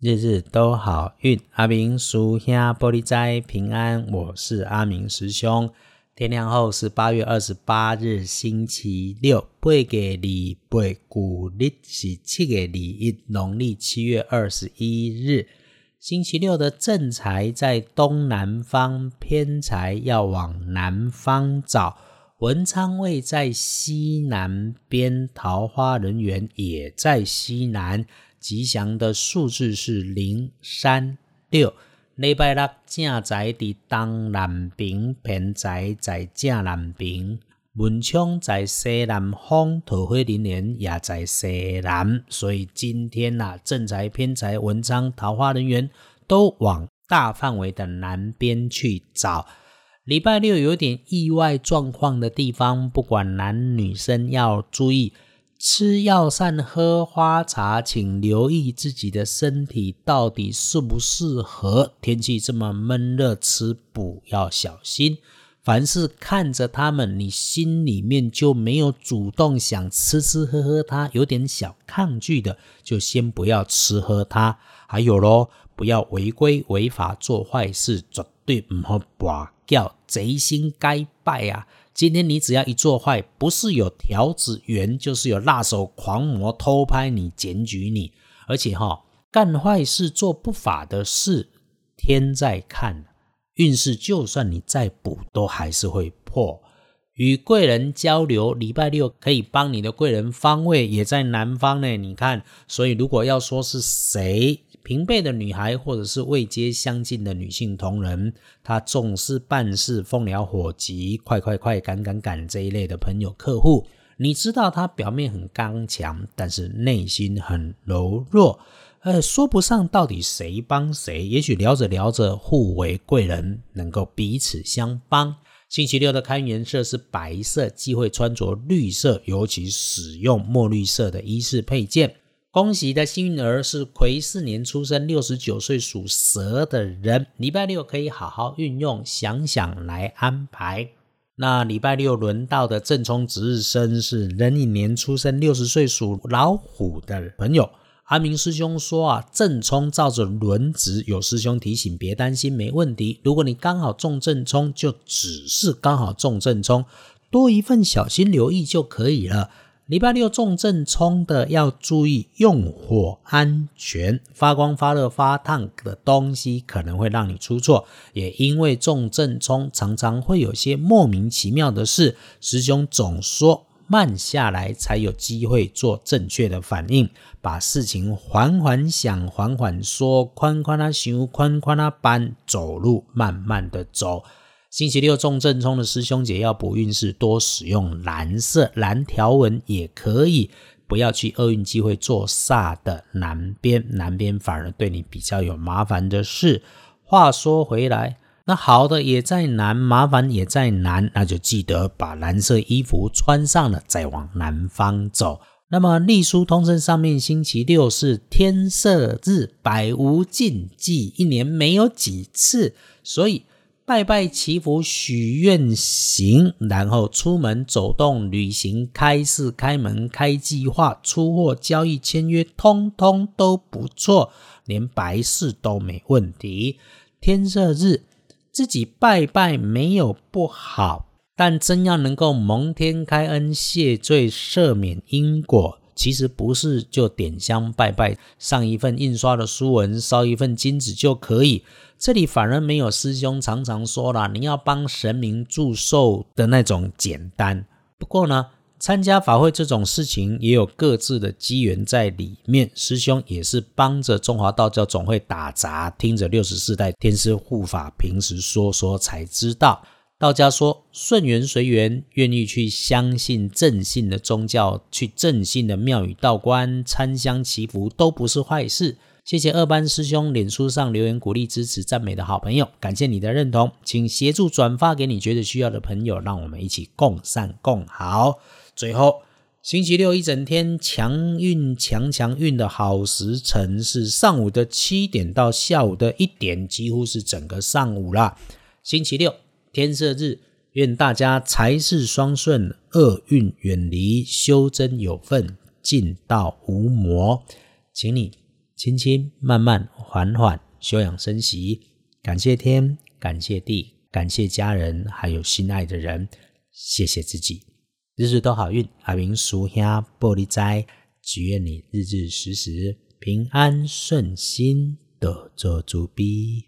日日都好运，阿明叔兄玻璃斋平安。我是阿明师兄。天亮后是八月二十八日，星期六。八月二八古历是七月二一，农历七月二十一日，星期六的正财在东南方，偏财要往南方找。文昌位在西南边，桃花人缘也在西南。吉祥的数字是零三六。礼拜六正在伫东南边，偏在在正南边，文昌在西南方，桃花人缘也在西南。所以今天呐，正财、偏财、文昌、桃花人缘都往大范围的南边去找。礼拜六有点意外状况的地方，不管男女生要注意。吃药膳、喝花茶，请留意自己的身体到底适不适合。天气这么闷热，吃补要小心。凡是看着他们，你心里面就没有主动想吃吃喝喝，它有点小抗拒的，就先不要吃喝它。还有咯，不要违规违法做坏事，绝对唔好跋叫贼心该败啊！今天你只要一做坏，不是有条子员，就是有辣手狂魔偷拍你、检举你，而且哈，干坏事、做不法的事，天在看，运势就算你再补，都还是会破。与贵人交流，礼拜六可以帮你的贵人方位也在南方呢。你看，所以如果要说是谁？平辈的女孩，或者是位阶相近的女性同仁，她总是办事风燎火急，快快快，赶赶赶这一类的朋友客户，你知道她表面很刚强，但是内心很柔弱，呃，说不上到底谁帮谁。也许聊着聊着，互为贵人，能够彼此相帮。星期六的开运颜色是白色，忌讳穿着绿色，尤其使用墨绿色的衣饰配件。恭喜的幸运儿是癸巳年出生、六十九岁属蛇的人，礼拜六可以好好运用，想想来安排。那礼拜六轮到的正冲值日生是壬寅年出生、六十岁属老虎的朋友。阿明师兄说啊，正冲照着轮值，有师兄提醒，别担心，没问题。如果你刚好中正冲，就只是刚好中正冲，多一份小心留意就可以了。礼拜六重正冲的要注意用火安全，发光发热发烫的东西可能会让你出错。也因为重正冲常常会有些莫名其妙的事，师兄总说慢下来才有机会做正确的反应，把事情缓缓想，缓缓说，宽宽啊想，宽宽啊搬，走路慢慢的走。星期六重正冲的师兄姐要补运势，多使用蓝色蓝条纹也可以，不要去厄运机会做煞的南边，南边反而对你比较有麻烦的事。话说回来，那好的也在南，麻烦也在南，那就记得把蓝色衣服穿上了，再往南方走。那么隶书通胜上面，星期六是天色日，百无禁忌，一年没有几次，所以。拜拜祈福许愿行，然后出门走动旅行开市开门开计划出货交易签约，通通都不错，连白事都没问题。天赦日自己拜拜没有不好，但真要能够蒙天开恩谢罪赦免因果。其实不是就点香拜拜，上一份印刷的书文，烧一份金纸就可以。这里反而没有师兄常常说了，你要帮神明祝寿的那种简单。不过呢，参加法会这种事情也有各自的机缘在里面。师兄也是帮着中华道教总会打杂，听着六十四代天师护法平时说说才知道。道家说顺缘随缘，愿意去相信正信的宗教，去正信的庙宇道观参香祈福，都不是坏事。谢谢二班师兄脸书上留言鼓励支持赞美的好朋友，感谢你的认同，请协助转发给你觉得需要的朋友，让我们一起共善共好。最后，星期六一整天强运强强运的好时辰是上午的七点到下午的一点，几乎是整个上午啦。星期六。天色日，愿大家财事双顺，厄运远离，修真有份，尽道无魔。请你轻轻、慢慢、缓缓休养生息。感谢天，感谢地，感谢家人，还有心爱的人。谢谢自己，日日都好运。阿明叔兄玻璃斋，只愿你日日时时平安顺心，得做主逼。